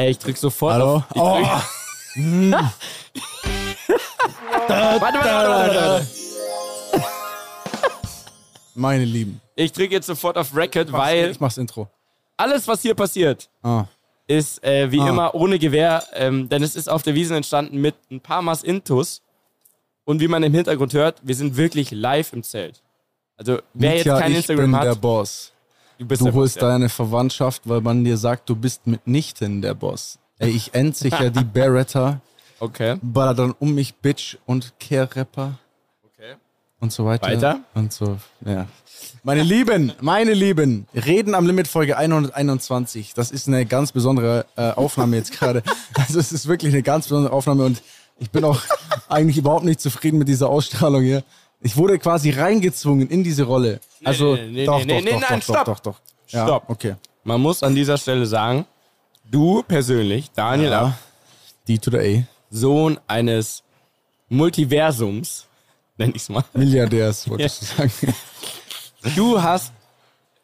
Ey, ich drück sofort Hallo? auf. Ich Oh. drück, warte, warte, warte. Meine Lieben. Ich drück jetzt sofort auf Record, weil Ich mach's Intro. alles, was hier passiert, Ah. ist äh, wie Ah. immer ohne Gewehr, ähm, denn es ist auf der Wiese entstanden mit ein paar Maß Intus. Und wie man im Hintergrund hört, wir sind wirklich live im Zelt. Also, wer Mietja, jetzt kein ich Instagram bin der hat, Boss. Du bist Du der holst Boss, ja. deine Verwandtschaft, weil man dir sagt, du bist mitnichten der Boss. Ey, ich entsicher die Beretta, Okay. baller dann um mich Bitch und Kehrrapper okay. und so weiter. Weiter? Und so, ja. Meine Lieben, meine Lieben, Reden am Limit Folge 121. Das ist eine ganz besondere äh, Aufnahme jetzt gerade. Also es ist wirklich eine ganz besondere Aufnahme und ich bin auch eigentlich überhaupt nicht zufrieden mit dieser Ausstrahlung hier. Ich wurde quasi reingezwungen in diese Rolle. Also nee, nee, doch, nee, doch, nee, doch, nein, doch, stopp. doch, doch, doch. Ja, Stopp. Okay. Man muss an dieser Stelle sagen, du persönlich, Daniel Ja. D to the A. Sohn eines Multiversums, nenn ich's mal. Milliardärs, wolltest du sagen. Du hast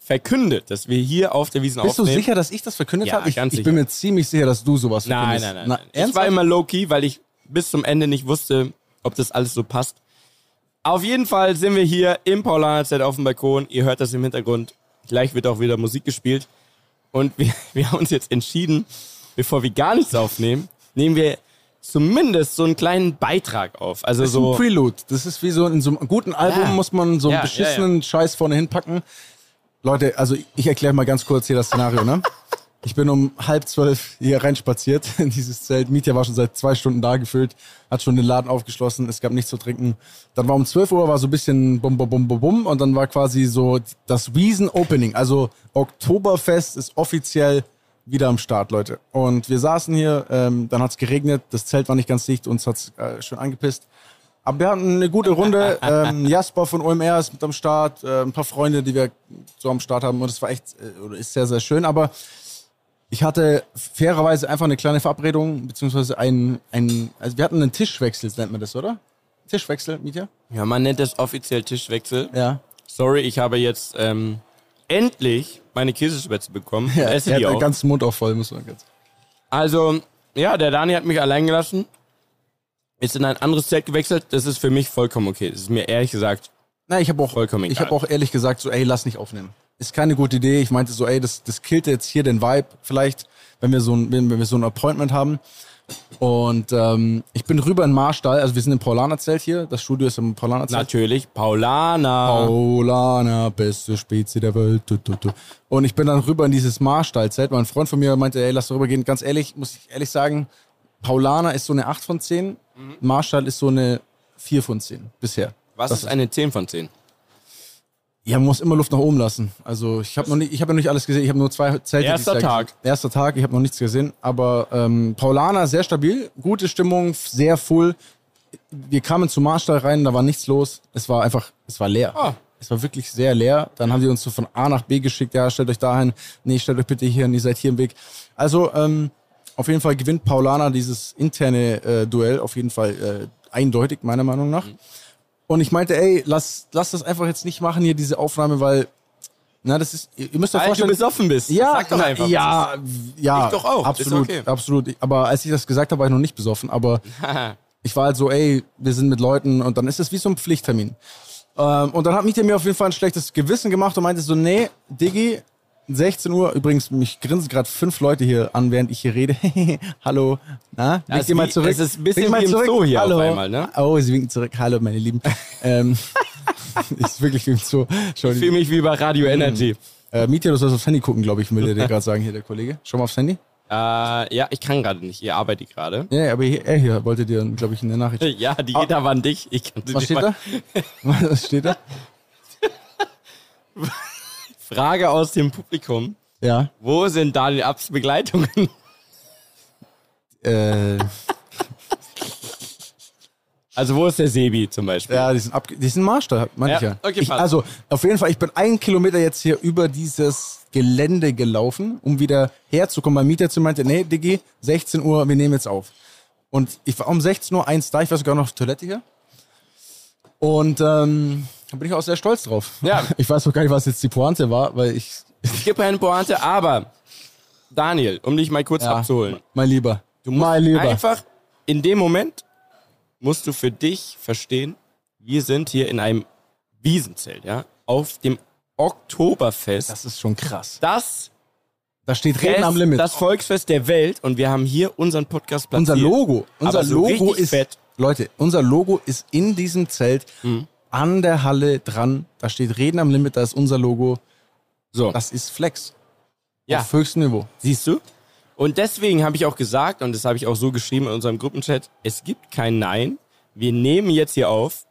verkündet, dass wir hier auf der Wiesen Bist du aufnehmen. sicher, dass ich das verkündet Ja, habe? Ich, ganz ich bin mir ziemlich sicher, dass du sowas Nein, verkündest. nein, nein. Na, nein. Ich war immer low-key, weil ich bis zum Ende nicht wusste, ob das alles so passt. Auf jeden Fall sind wir hier im Paulaner-Zelt auf dem Balkon. Ihr hört das im Hintergrund. Gleich wird auch wieder Musik gespielt. Und wir, wir haben uns jetzt entschieden, bevor wir gar nichts aufnehmen, nehmen wir zumindest so einen kleinen Beitrag auf. Also Das ist so. ein Prelude. Das ist wie so in so einem guten Album Ja. muss man so einen Ja, beschissenen Scheiß vorne hinpacken. Leute, also ich erkläre mal ganz kurz hier das Szenario, ne? Ich bin um halb zwölf hier reinspaziert in dieses Zelt. Mietja war schon seit zwei Stunden da gefüllt, hat schon den Laden aufgeschlossen, es gab nichts zu trinken. Dann war um 12 Uhr war so ein bisschen bum bum bum bum bum und dann war quasi so das Wiesen-Opening. Also Oktoberfest ist offiziell wieder am Start, Leute. Und wir saßen hier, ähm, dann hat es geregnet, das Zelt war nicht ganz dicht, uns hat's äh, schön angepisst. Aber wir hatten eine gute Runde. Ähm, Jasper von OMR ist mit am Start, äh, ein paar Freunde, die wir so am Start haben. Und es war echt, äh, oder ist sehr, sehr schön. Aber ich hatte fairerweise einfach eine kleine Verabredung, beziehungsweise ein, ein also wir hatten einen Tischwechsel, nennt man das, oder? Tischwechsel, Mietja? Ja, man nennt das offiziell Tischwechsel. Ja. Sorry, ich habe jetzt ähm, endlich meine Käsespätzle bekommen. ja esse er hat den ganzen Mund auch voll, muss man jetzt. Also, ja, der Dani hat mich allein gelassen. Ist in ein anderes Zelt gewechselt. Das ist für mich vollkommen okay. Das ist mir ehrlich gesagt. Na, ich habe auch, Vollkommen ich egal. habe auch ehrlich gesagt so, ey, lass nicht aufnehmen. Ist keine gute Idee. Ich meinte so, ey, das, das killt jetzt hier den Vibe vielleicht, wenn wir so ein, wenn wir so ein Appointment haben. Und ähm, ich bin rüber in Marstall, also wir sind im Paulaner-Zelt hier. Das Studio ist im Paulaner-Zelt. Natürlich, Paulana. Paulaner, beste Spezie der Welt. Tu, tu, tu. Und ich bin dann rüber in dieses Marstall-Zelt. Mein Freund von mir meinte, ey, lass darüber gehen. Ganz ehrlich, muss ich ehrlich sagen, Paulaner ist so eine 8 von 10. Marstall ist so eine 4 von 10 bisher. Was Das ist eine 10 von 10? Ja, man muss immer Luft nach oben lassen. Also ich habe noch nicht, ich habe ja nicht alles gesehen. Ich habe nur zwei Zelte. Erster Tag. gesehen. Erster Tag. Ich habe noch nichts gesehen. Aber ähm, Paulaner sehr stabil, gute Stimmung, sehr full. Wir kamen zum Marstall rein, da war nichts los. Es war einfach, es war leer. Ah. Es war wirklich sehr leer. Dann haben die uns so von A nach B geschickt. Ja, stellt euch dahin. Nee, stellt euch bitte hier und ihr seid hier im Weg. Also ähm, auf jeden Fall gewinnt Paulaner dieses interne äh, Duell auf jeden Fall äh, eindeutig meiner Meinung nach. Und ich meinte, ey, lass, lass das einfach jetzt nicht machen hier, diese Aufnahme, weil, na, das ist, ihr müsst euch Weil du vorstellen. besoffen bist. ja, Sag doch na, einfach. ja, ja, Ich doch auch, absolut, okay. absolut. Aber als ich das gesagt habe, war ich noch nicht besoffen, aber ich war halt so, ey, wir sind mit Leuten und dann ist es wie so ein Pflichttermin. Ähm, und dann hat Mietje mir auf jeden Fall ein schlechtes Gewissen gemacht und meinte so, nee, Diggi, 16 Uhr, übrigens, mich grinsen gerade fünf Leute hier an, während ich hier rede. Hallo, na, Ja, wink ist dir mal zurück. es ist ein bisschen wie im zurück. Zoo hier auf Hallo. einmal, ne? Oh, sie winken zurück. Hallo, meine Lieben. ähm, ist wirklich wie im Zoo. Ich fühle mich wie bei Radio Energy. Äh, Mietje, du sollst aufs Handy gucken, glaube ich, will dir gerade sagen, hier der Kollege. Schau mal aufs Handy. Äh, ja, ich kann gerade nicht. Ihr arbeitet gerade. Ja, aber hier, er hier wollte dir, glaube ich, eine Nachricht. Ja, die geht aber an dich. Ich kann sie Was steht mal- da? Was steht da? Frage aus dem Publikum. Ja. Wo sind Daniel Abs Begleitungen? Äh, Also wo ist der Sebi zum Beispiel? ja, die sind, ab, die sind Marsch da, meine ich Ja, ja. okay, ich, passt. also, auf jeden Fall, ich bin einen Kilometer jetzt hier über dieses Gelände gelaufen, um wieder herzukommen. Mein Mieter zu meinte, nee, Diggi, 16 Uhr, wir nehmen jetzt auf. Und ich war um 16 Uhr eins da, ich war sogar noch auf Toilette hier. Und ähm, da bin ich auch sehr stolz drauf. Ja. Ich weiß auch gar nicht, was jetzt die Pointe war, weil ich. Es gibt keine Pointe, aber Daniel, um dich mal kurz Ja. abzuholen. Mein Lieber. Du musst mein Lieber. einfach in dem Moment musst du für dich verstehen, wir sind hier in einem Wiesenzelt, ja, auf dem Oktoberfest. Das ist schon krass. Das Da steht Reden am Limit. das Volksfest der Welt und wir haben hier unseren Podcast platziert. unser Logo. Unser so Logo ist. fett. Leute, unser Logo ist in diesem Zelt Mhm. An der Halle dran. Da steht Reden am Limit, da ist unser Logo. So, Das ist Flex. ja, Auf höchstem Niveau. siehst du? Und deswegen habe ich auch gesagt, und das habe ich auch so geschrieben in unserem Gruppenchat, es gibt kein Nein. Wir nehmen jetzt hier auf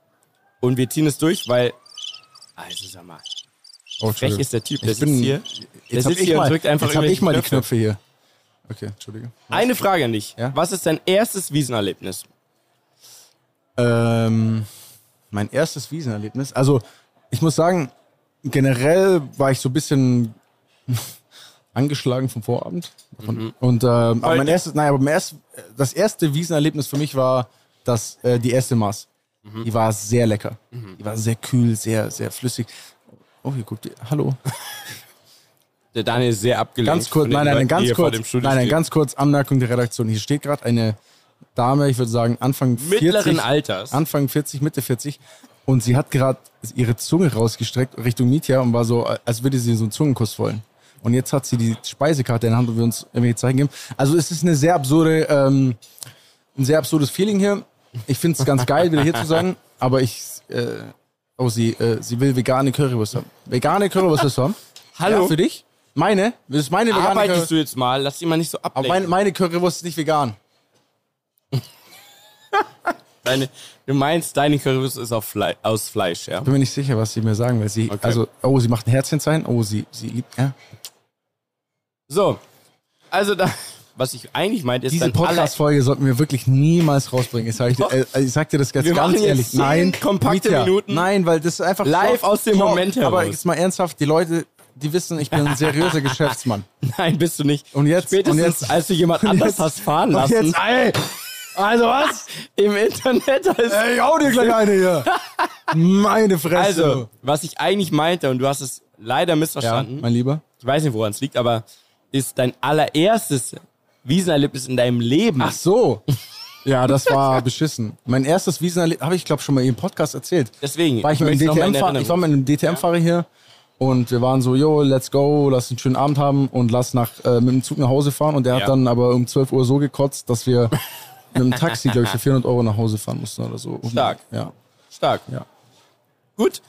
und wir ziehen es durch, weil, also sag mal, Oh, frech ist der Typ, der Ich sitzt bin- hier, der sitzt ich hier mal, und drückt einfach jetzt hab ich mal die irgendwelche Knöpfe hier. Okay, Entschuldige. Eine Frage an dich. Ja? Was ist dein erstes Wiesenerlebnis? Ähm, mein erstes Wiesenerlebnis. Also, ich muss sagen, generell war ich so ein bisschen angeschlagen vom Vorabend. Und ähm, aber mein erstes, nein, aber mein erst, das erste Wiesenerlebnis für mich war das, äh, die erste Maß. Die war sehr lecker. Die war sehr kühl, sehr, sehr flüssig. Oh, hier guckt ihr. Hallo. Der Daniel ist sehr abgelenkt. Ganz kurz, nein, nein, ganz kurz, nein, nein, ganz kurz Anmerkung der Redaktion. Hier steht gerade eine Dame, ich würde sagen Anfang 40, Mittleren Alters. Anfang 40, Mitte 40 und sie hat gerade ihre Zunge rausgestreckt Richtung Mietja und war so, als würde sie so einen Zungenkuss wollen. Und jetzt hat sie die Speisekarte in der Hand und wir uns irgendwelche Zeichen geben. Also es ist eine sehr absurde, ähm, ein sehr absurdes Feeling hier. Ich finde es ganz geil, wieder hier zu sein, aber ich, äh, oh, sie, äh, sie will vegane Currywurst haben. Vegane Currywurst haben? Hallo? Ja, für dich? Meine? Das ist meine vegane Arbeitest Currywurst. du jetzt mal? Lass dich mal nicht so Aber ablenken. meine, meine Currywurst ist nicht vegan. Deine, du meinst, deine Currywurst ist Flei aus Fleisch, ja? Bin mir nicht sicher, was sie mir sagen will. Sie, Okay. also, oh, sie macht ein Herzchenzeichen. Oh, sie, sie liebt, ja. So. Also da, was ich eigentlich meinte, ist Diese Podcast-Folge sollten wir wirklich niemals rausbringen. Ich sag, dir, äh, ich sag dir das jetzt Wir ganz ehrlich. Nein, kompakte Mietja, Minuten. Nein, weil das ist einfach Live Talk- aus dem Talk. Moment heraus. Aber jetzt mal ernsthaft, die Leute, die wissen, ich bin ein seriöser Geschäftsmann. Nein, bist du nicht. Und jetzt- Spätestens, und jetzt- als du jemand anders jetzt- hast fahren lassen. jetzt, ey, also was? Im Internet ist. Ey, ich hau dir gleich eine hier. Meine Fresse. Also, was ich eigentlich meinte, und du hast es leider ja, missverstanden, mein Lieber. ich weiß nicht, woran es liegt, aber ist dein allererstes Wiesenerlebnis in deinem Leben. Ach so. Ja, das war beschissen. Mein erstes Wiesenerlebnis, habe ich glaube schon mal im Podcast erzählt. Deswegen. war ich, mit noch mal in DTM-Fahrer, ich war mit einem DTM-Fahrer hier und wir waren so, yo, let's go, lass einen schönen Abend haben und lass nach, äh, mit dem Zug nach Hause fahren. Und der Ja. hat dann aber um 12 Uhr so gekotzt, dass wir mit dem Taxi, glaube ich, für 400 Euro nach Hause fahren mussten oder so. Stark. Ja, Stark. ja. Gut.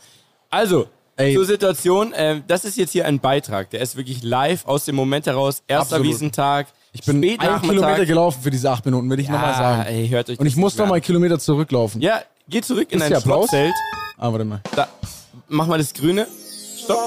Also, Ey. zur Situation. Äh, das ist jetzt hier ein Beitrag. Der ist wirklich live aus dem Moment heraus. Erster Absolut. Wiesentag. Ich bin einen Nachmittag. Kilometer gelaufen für diese acht Minuten, will ich nochmal Ja, sagen. ey, hört euch Und ich muss nicht noch mehr mal an. einen Kilometer zurücklaufen. Ja, geh zurück in Ist dein? Schlafzelt. Ah, warte mal. Da, mach mal das Grüne. Stopp.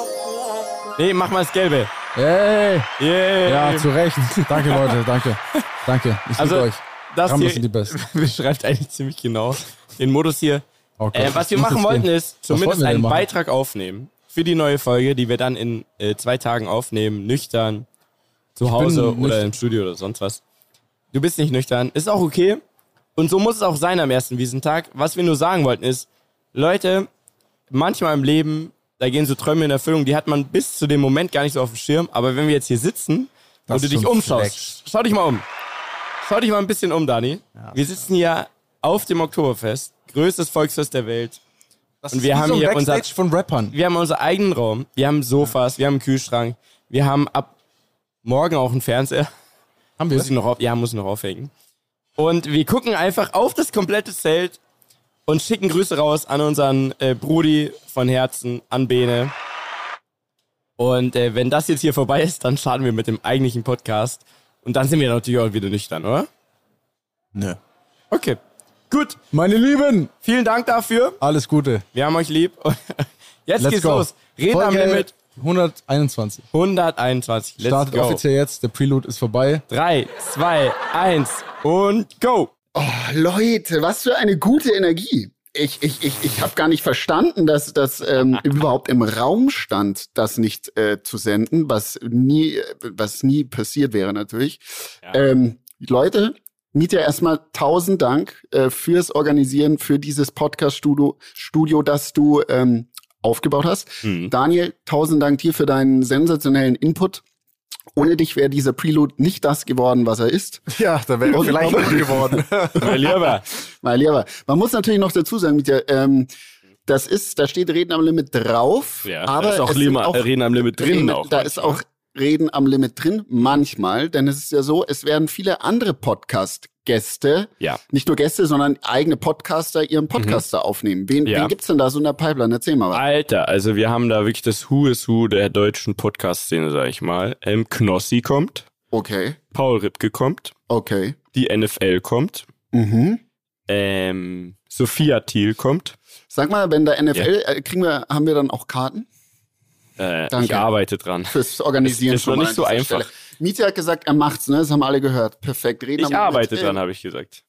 Nee, mach mal das Gelbe. Hey! Yeah. Ja, zu Recht. Danke, Leute, danke. Danke. Ich Also, liebe euch. Das Rambos hier beschreibt eigentlich ziemlich genau den Modus hier. Oh Äh, was wir machen wollten gehen. ist zumindest einen machen? Beitrag aufnehmen für die neue Folge, die wir dann in äh, zwei Tagen aufnehmen, nüchtern, zu Hause oder nüchtern. im Studio oder sonst was. Du bist nicht nüchtern, ist auch okay. Und so muss es auch sein am ersten Wiesentag. Was wir nur sagen wollten ist, Leute, manchmal im Leben, da gehen so Träume in Erfüllung, die hat man bis zu dem Moment gar nicht so auf dem Schirm. Aber wenn wir jetzt hier sitzen Das und du dich umschaust, schau dich mal um. Schau dich mal ein bisschen um, Dani. Wir sitzen hier auf dem Oktoberfest, größtes Volksfest der Welt. Das Und wir haben so hier Backstage unser- von Rappern. Wir haben unseren eigenen Raum, wir haben Sofas, wir haben einen Kühlschrank, wir haben ab morgen auch einen Fernseher. Haben wir? Muss ich noch auf, ja, muss ich noch aufhängen. Und wir gucken einfach auf das komplette Zelt und schicken Grüße raus an unseren äh, Brudi von Herzen, an Bene. Und äh, wenn das jetzt hier vorbei ist, dann starten wir mit dem eigentlichen Podcast. Und dann sind wir natürlich auch wieder nüchtern, oder? Nö. Okay. Gut. Meine Lieben, Vielen Dank dafür. alles Gute. Wir haben euch lieb. Jetzt Let's geht's go. los. Reden am Folge Limit 121. 121. Let's Startet go. offiziell jetzt, der Prelude ist vorbei. 3, 2, 1 und go. Oh, Leute, was für eine gute Energie. Ich, ich, ich, ich habe gar nicht verstanden, dass das ähm, überhaupt im Raum stand, das nicht äh, zu senden, was nie, was nie passiert wäre natürlich. Ähm, Leute, Mietja, erstmal tausend Dank äh, fürs Organisieren, für dieses Podcast-Studio, Studio, das du ähm, aufgebaut hast. Mhm. Daniel, tausend Dank dir für deinen sensationellen Input. Ohne dich wäre dieser Prelude nicht das geworden, was er ist. Ja, da wäre er vielleicht gut geworden. Mein Lieber. Mein Lieber. Man muss natürlich noch dazu sagen, Mietja, ähm, das ist, da steht Reden am Limit drauf, Ja, aber da ist auch, Lima, auch Reden am Limit drin Reden, auch. da ist auch Reden am Limit drin, manchmal, denn es ist ja so, es werden viele andere Podcast-Gäste, Ja. Mhm. nicht nur Gäste, sondern eigene Podcaster ihren Podcaster aufnehmen. Wen, Ja. wen gibt's denn da so in der Pipeline? Erzähl mal was. Alter, also wir haben da wirklich das Who is Who der deutschen Podcast-Szene, sag ich mal. Ähm, Knossi kommt, Okay, Paul Ripke kommt, okay. die NFL kommt, Mhm. ähm, Sophia Thiel kommt. Sag mal, wenn der NFL, äh, kriegen wir, haben wir dann auch Karten Äh, ich Danke. arbeite dran. fürs Organisieren? Ist- ist noch nicht so einfach. Stelle? Mietje hat gesagt, er macht's, ne? Das haben alle gehört. Perfekt. Reden Ich arbeite Äh, dran, habe ich gesagt.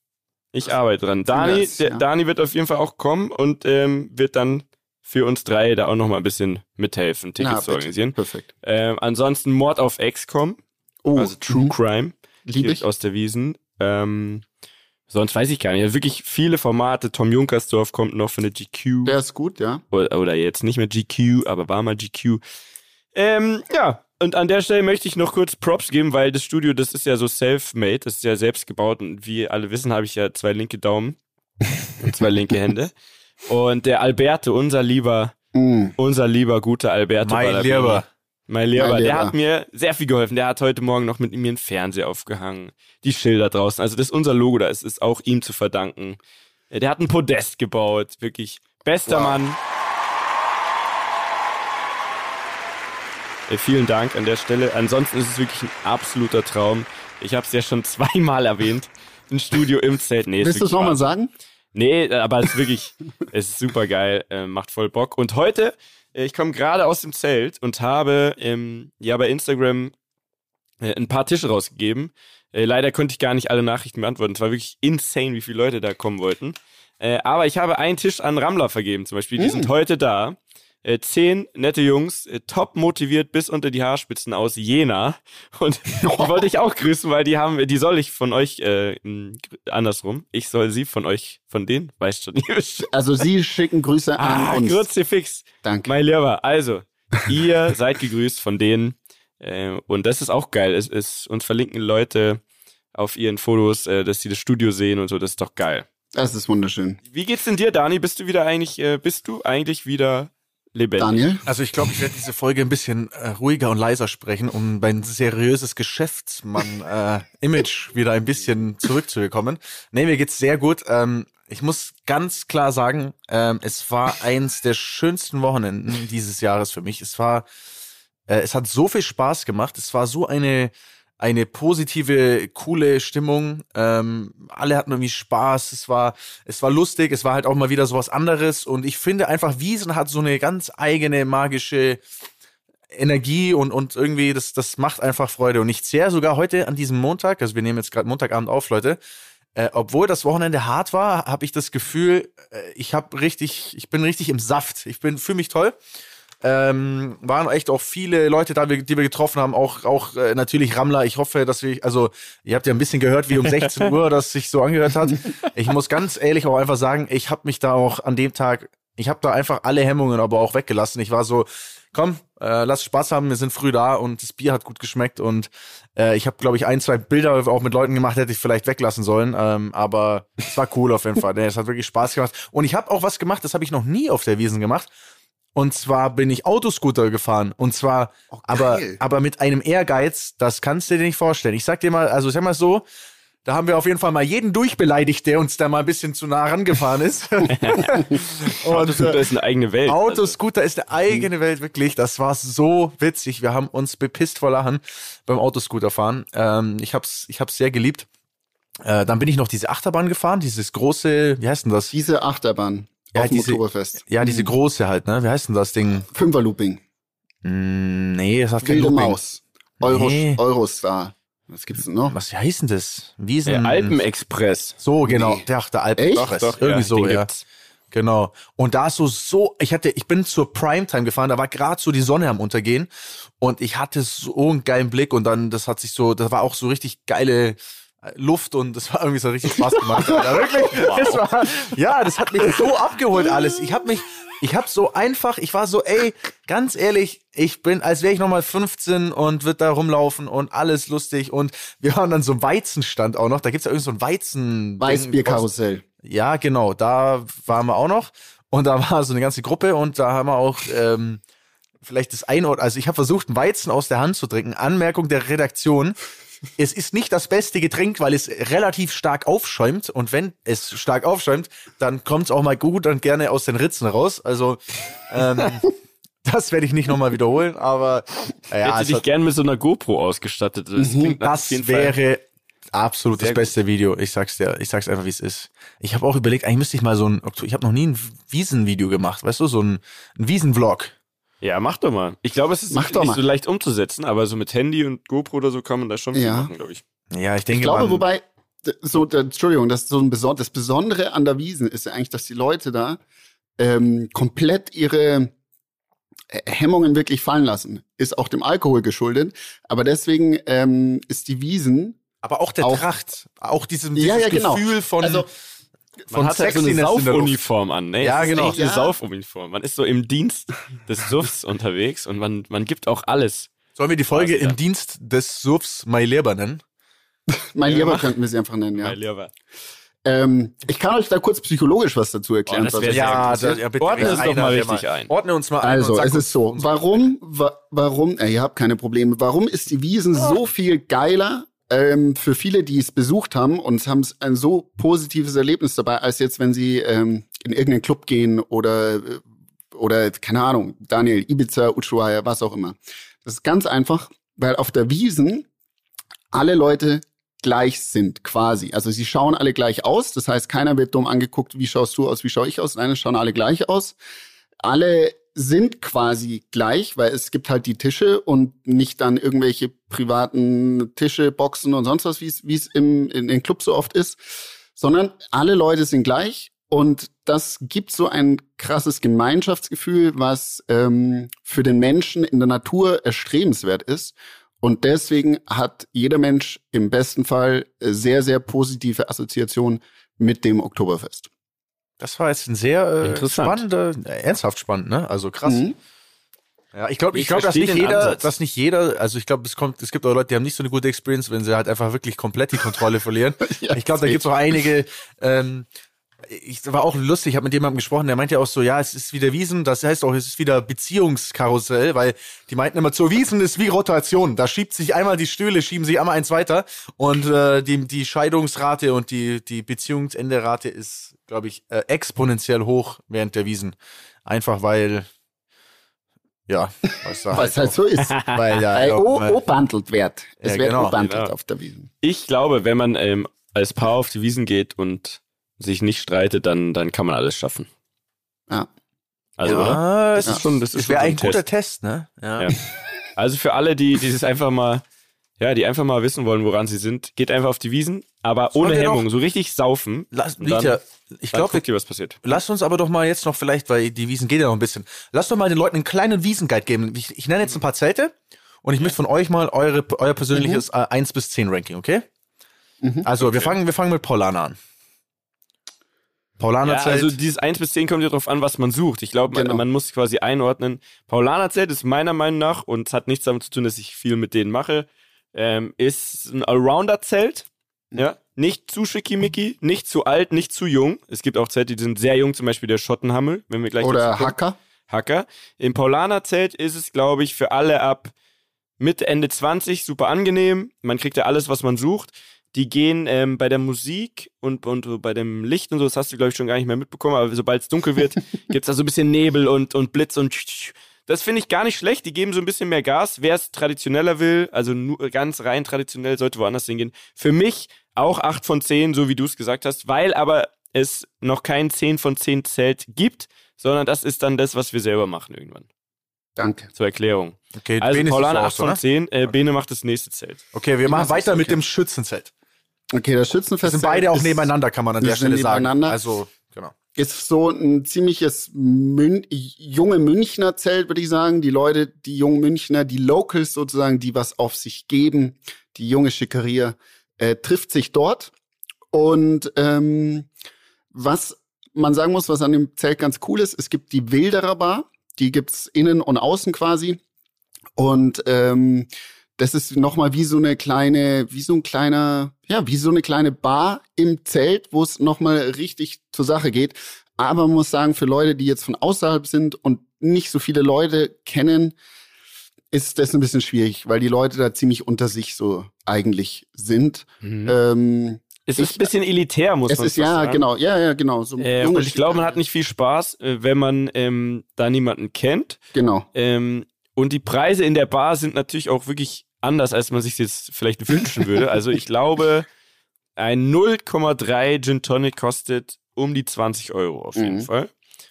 Ich arbeite dran. Dani, das, ja. Dani wird auf jeden Fall auch kommen und ähm, wird dann für uns drei da auch noch mal ein bisschen mithelfen, Tickets Na, zu organisieren. Perfekt. Ähm, ansonsten Mord auf kommen, Oh, also True Crime. Lieb direkt ich. aus der Wiesen. Ähm, sonst weiß ich gar nicht. Also wirklich viele Formate. Tom Junkersdorf kommt noch von der GQ. Der ist gut, ja. oder, oder jetzt nicht mehr GQ, aber war mal GQ. Ähm, ja, und an der Stelle möchte ich noch kurz Props geben, weil das Studio, das ist ja so self-made, das ist ja selbst gebaut und wie alle wissen, habe ich ja zwei linke Daumen und zwei linke Hände. Und der Alberto, unser lieber, Mm. unser lieber guter Alberto Mein Lieber. mein Lieber, der hat mir sehr viel geholfen. Der hat heute Morgen noch mit mir einen Fernseher aufgehangen. Die Schilder draußen. Also das ist unser Logo, da ist es auch ihm zu verdanken. Der hat ein Podest gebaut. Wirklich. Bester Wow. Mann. Vielen Dank an der Stelle. Ansonsten ist es wirklich ein absoluter Traum. Ich habe es ja schon zweimal erwähnt. Ein Studio im Zelt. Nee, Willst du es nochmal sagen? Nee, äh, aber es ist wirklich, es ist super geil, äh, macht voll Bock. Und heute, äh, ich komme gerade aus dem Zelt und habe ähm, ja bei Instagram äh, ein paar Tische rausgegeben. Äh, leider konnte ich gar nicht alle Nachrichten beantworten. Es war wirklich insane, wie viele Leute da kommen wollten. Äh, aber ich habe einen Tisch an Rammler vergeben, zum Beispiel. Die Mm. sind heute da. Äh, zehn nette Jungs, äh, top motiviert bis unter die Haarspitzen aus Jena. Und die wollte ich auch grüßen, weil die haben, die soll ich von euch, äh, andersrum. Ich soll sie von euch, von denen, weißt schon. Also Sie schicken Grüße ah, an uns. Kruzifix. Danke. Mein Lieber, also, ihr seid gegrüßt von denen. Äh, und das ist auch geil. Es ist, uns verlinken Leute auf ihren Fotos, äh, dass sie das Studio sehen und so. Das ist doch geil. Das ist wunderschön. Wie geht's denn dir, Dani? Bist du wieder eigentlich, äh, bist du eigentlich wieder lebendig? Daniel? Also ich glaube, ich werde diese Folge ein bisschen äh, ruhiger und leiser sprechen, um mein seriöses Geschäftsmann-Image wieder ein bisschen zurückzubekommen. Nee, mir geht's sehr gut. Ähm, ich muss ganz klar sagen, ähm, es war eins der schönsten Wochenenden dieses Jahres für mich. Es war, äh, es hat so viel Spaß gemacht. Es war so eine eine positive, coole Stimmung. Ähm, alle hatten irgendwie Spaß. Es war, es war lustig. Es war halt auch mal wieder sowas anderes. Und ich finde einfach, Wiesen hat so eine ganz eigene magische Energie und, und irgendwie, das, das macht einfach Freude. Und ich zähle sogar heute an diesem Montag, also wir nehmen jetzt gerade Montagabend auf, Leute, äh, obwohl das Wochenende hart war, habe ich das Gefühl, äh, ich habe richtig, ich bin richtig im Saft. Ich bin fühle mich toll. Ähm, waren echt auch viele Leute da, die wir getroffen haben, auch, auch äh, natürlich Rammler. Ich hoffe, dass wir, also ihr habt ja ein bisschen gehört, wie um 16 Uhr das sich so angehört hat. Ich muss ganz ehrlich auch einfach sagen, ich habe mich da auch an dem Tag, ich habe da einfach alle Hemmungen aber auch weggelassen. Ich war so, komm, äh, lass Spaß haben, wir sind früh da und das Bier hat gut geschmeckt und äh, ich habe, glaube ich, ein, zwei Bilder auch mit Leuten gemacht, hätte ich vielleicht weglassen sollen, ähm, aber es war cool auf jeden Fall. Nee, es hat wirklich Spaß gemacht und ich habe auch was gemacht, das habe ich noch nie auf der Wiesen gemacht. Und zwar bin ich Autoscooter gefahren. Und zwar, Oh, aber, aber mit einem Ehrgeiz, das kannst du dir nicht vorstellen. Ich sag dir mal, also sag mal so, da haben wir auf jeden Fall mal jeden durchbeleidigt, der uns da mal ein bisschen zu nah rangefahren ist. und Autoscooter äh, ist eine eigene Welt. Also, Autoscooter ist eine eigene Welt, wirklich. Das war so witzig. Wir haben uns bepisst vor Lachen beim Autoscooter fahren. Ähm, ich hab's, ich hab's sehr geliebt. Äh, dann bin ich noch diese Achterbahn gefahren, dieses große, wie heißt denn das? Diese Achterbahn Ja, auf dem diese- Oktoberfest. Ja, diese große halt, ne? Wie heißt denn das Ding? Fünferlooping. Mm, nee, es hat kein Wilde. Maus. Euro, Nee. Eurostar. Was gibt's denn noch? Was heißt denn das? Der Wiesen. Alpenexpress. So, genau. Nee. Der, ach, der Alpen. Echt? Doch, Doch, irgendwie ja, so, ja. gibt's. Genau. Und da ist so, so, ich hatte, ich bin zur Primetime gefahren, da war gerade so die Sonne am Untergehen und ich hatte so einen geilen Blick und dann, das hat sich so, das war auch so richtig geile Luft und das war irgendwie so richtig Spaß gemacht. Alter. Wirklich, das war, ja, das hat mich so abgeholt alles. Ich habe mich, ich habe so einfach, ich war so, ey, ganz ehrlich, ich bin, als wäre ich nochmal 15 und wird da rumlaufen und alles lustig und wir haben dann so einen Weizenstand auch noch. Da gibt's ja irgendwie so ein Weizen. Weißbierkarussell. Ja, genau, da waren wir auch noch und da war so eine ganze Gruppe und da haben wir auch ähm, vielleicht das Einord, also ich habe versucht, einen Weizen aus der Hand zu trinken. Anmerkung der Redaktion. Es ist nicht das beste Getränk, weil es relativ stark aufschäumt. Und wenn es stark aufschäumt, dann kommt es auch mal gut und gerne aus den Ritzen raus. Also ähm, das werde ich nicht nochmal wiederholen, aber ja, Hätte dich hat- gern mit so einer GoPro ausgestattet. Das, auf das Fall- wäre absolut Sehr das beste Video. Ich sag's dir, ich sag's einfach, wie es ist. Ich habe auch überlegt, eigentlich müsste ich mal so ein, ich habe noch nie ein Wiesenvideo gemacht, weißt du, so ein, ein Wiesenvlog. Ja, mach doch mal. Ich glaube, es ist Mach nicht so leicht umzusetzen, aber so mit Handy und GoPro oder so kann man da schon viel Ja. machen, glaube ich. Ja, ich denke Ich glaube, wobei, so, Entschuldigung, das, so ein Beson das Besondere an der Wiesen ist ja eigentlich, dass die Leute da ähm, komplett ihre äh, Hemmungen wirklich fallen lassen. Ist auch dem Alkohol geschuldet. Aber deswegen ähm, ist die Wiesen. aber auch der auch- Tracht, auch diesem, dieses Ja, ja, genau. Gefühl von, Also, von Man hat halt so eine. Saufuniform an, ne? Ja, Es ist genau. echt eine Ja. Saufuniform. Man ist so im Dienst des Suffs unterwegs und man, man gibt auch alles. Sollen wir die Folge ja. im Dienst des Surfs My Leber nennen? mein Ja, mach. könnten wir sie einfach nennen, ja. Mein Lieber. Ähm, ich kann euch da kurz psychologisch was dazu erklären. Oh, das sehr interessiert. gut. bitte. Ordne es doch mal richtig ein. Ordne uns mal ein. Also, es uns ist so. Warum, wa warum, äh, ihr habt keine Probleme. Warum ist die Wiesen so viel geiler ähm, für viele, die es besucht haben und haben ein so positives Erlebnis dabei, als jetzt, wenn sie ähm, in irgendeinen Club gehen oder, äh, oder, keine Ahnung, Daniel, Ibiza, Ushuaia, was auch immer. Das ist ganz einfach, weil auf der Wiesen alle Leute gleich sind, quasi. Also sie schauen alle gleich aus. Das heißt, keiner wird dumm angeguckt, wie schaust du aus, wie schaue ich aus. Nein, es schauen alle gleich aus. Alle sind quasi gleich, weil es gibt halt die Tische und nicht dann irgendwelche privaten Tische, Boxen und sonst was, wie es wie es im in den Clubs so oft ist, sondern alle Leute sind gleich und das gibt so ein krasses Gemeinschaftsgefühl, was ähm, für den Menschen in der Natur erstrebenswert ist. Und deswegen hat jeder Mensch im besten Fall äh, sehr, sehr positive Assoziationen mit dem Oktoberfest. Das war jetzt ein sehr äh, Interessant. spannender, äh, ernsthaft spannend, ne? Also krass. Mhm. Ja, ich glaube, ich Ich glaube, dass nicht jeder, Ansatz. dass nicht jeder, also ich glaube, es kommt, es gibt auch Leute, die haben nicht so eine gute Experience, wenn sie halt einfach wirklich komplett die Kontrolle verlieren. Ja, ich glaube, da gibt es auch einige, ähm, ich das war auch lustig, ich habe mit jemandem gesprochen, der meinte ja auch so, ja, es ist wieder Wiesen, das heißt auch, es ist wieder Beziehungskarussell, weil die meinten immer, zur Wiesen ist wie Rotation. Da schiebt sich einmal die Stühle, schieben sich einmal eins weiter und äh, die, die Scheidungsrate und die, die Beziehungsenderate ist, glaube ich, äh, exponentiell hoch während der Wiesen. Einfach weil, ja, was da Was halt so ist. weil ja, ja, O, weil- o bandelt wird. Es Ja, wird genau, o bandelt genau. auf der Wiesen. Ich glaube, wenn man ähm, als Paar auf die Wiesen geht und sich nicht streitet, dann, dann kann man alles schaffen. Ja. Also, oder? ja, Das ist schon, das ist es wäre schon ein ein guter Test. Test, ne? Ja. Ja. Also für alle, die dieses einfach mal, ja, die einfach mal wissen wollen, woran sie sind, geht einfach auf die Wiesen, aber ohne Hemmung, so richtig saufen. Lass, Und dann- Liedja, ich glaube, was passiert. Lass uns aber doch mal jetzt noch vielleicht, weil die Wiesen geht ja noch ein bisschen. Lass doch mal den Leuten einen kleinen Wiesenguide geben. Ich, ich nenne jetzt ein paar Zelte und ich möchte von euch mal eure, euer persönliches äh, 1 bis 10 Ranking, okay? Mhm. Also wir fangen, wir fangen mit Paulana an. Paulana Ja, also dieses 1 bis 10 kommt ja drauf an, was man sucht. Ich glaube, man, Genau. man muss quasi einordnen. Paulanerzelt ist meiner Meinung nach, und es hat nichts damit zu tun, dass ich viel mit denen mache, ähm, ist ein Allrounder-Zelt. Ja, nicht zu schickimicki, nicht zu alt, nicht zu jung. Es gibt auch Zelte, die sind sehr jung, zum Beispiel der Schottenhammel, wenn wir gleich Oder. Hacker. Hacker. Im Paulaner-Zelt ist es, glaube ich, für alle ab Mitte, Ende 20 super angenehm. Man kriegt ja alles, was man sucht. Die gehen ähm, bei der Musik und, und bei dem Licht und so, das hast du, glaube ich, schon gar nicht mehr mitbekommen, aber sobald es dunkel wird, gibt's da so ein bisschen Nebel und, und Blitz und das finde ich gar nicht schlecht. Die geben so ein bisschen mehr Gas. Wer es traditioneller will, also nur ganz rein traditionell, sollte woanders hingehen. Für mich auch 8 von 10, so wie du es gesagt hast, weil aber es noch kein 10 von 10 Zelt gibt, sondern das ist dann das, was wir selber machen irgendwann. Danke. Zur Erklärung. okay, Also Bene ist Paulana 8 raus, von oder? 10, äh, Bene macht das nächste Zelt. Okay, wir machen weiter mit okay. dem Schützenzelt. Okay, das Schützenfest sind beide auch ist, nebeneinander, kann man an der Stelle sagen. Also, genau. ist so ein ziemliches Mün junge Münchner Zelt, würde ich sagen. Die Leute, die jungen Münchner, die Locals sozusagen, die was auf sich geben, die junge Schickeria, äh, trifft sich dort. Und ähm, was man sagen muss, was an dem Zelt ganz cool ist, es gibt die Wilderer Bar, die gibt's innen und außen quasi. Und ähm, das ist nochmal wie so eine kleine, wie so ein kleiner, ja, wie so eine kleine Bar im Zelt, wo es nochmal richtig zur Sache geht. Aber man muss sagen, für Leute, die jetzt von außerhalb sind und nicht so viele Leute kennen, ist das ein bisschen schwierig, weil die Leute da ziemlich unter sich so eigentlich sind. Mhm. Ähm, Es ist ein bisschen elitär, muss es man ist ja sagen. genau, ja, ja, genau. So Äh, und ich glaube, man hat nicht viel Spaß, äh, wenn man ähm, da niemanden kennt. Genau. Ähm, und die Preise in der Bar sind natürlich auch wirklich anders, als man sich jetzt vielleicht wünschen würde. Also ich glaube, ein 0,3 Gin Tonic kostet um die 20 Euro auf jeden Mhm. Fall.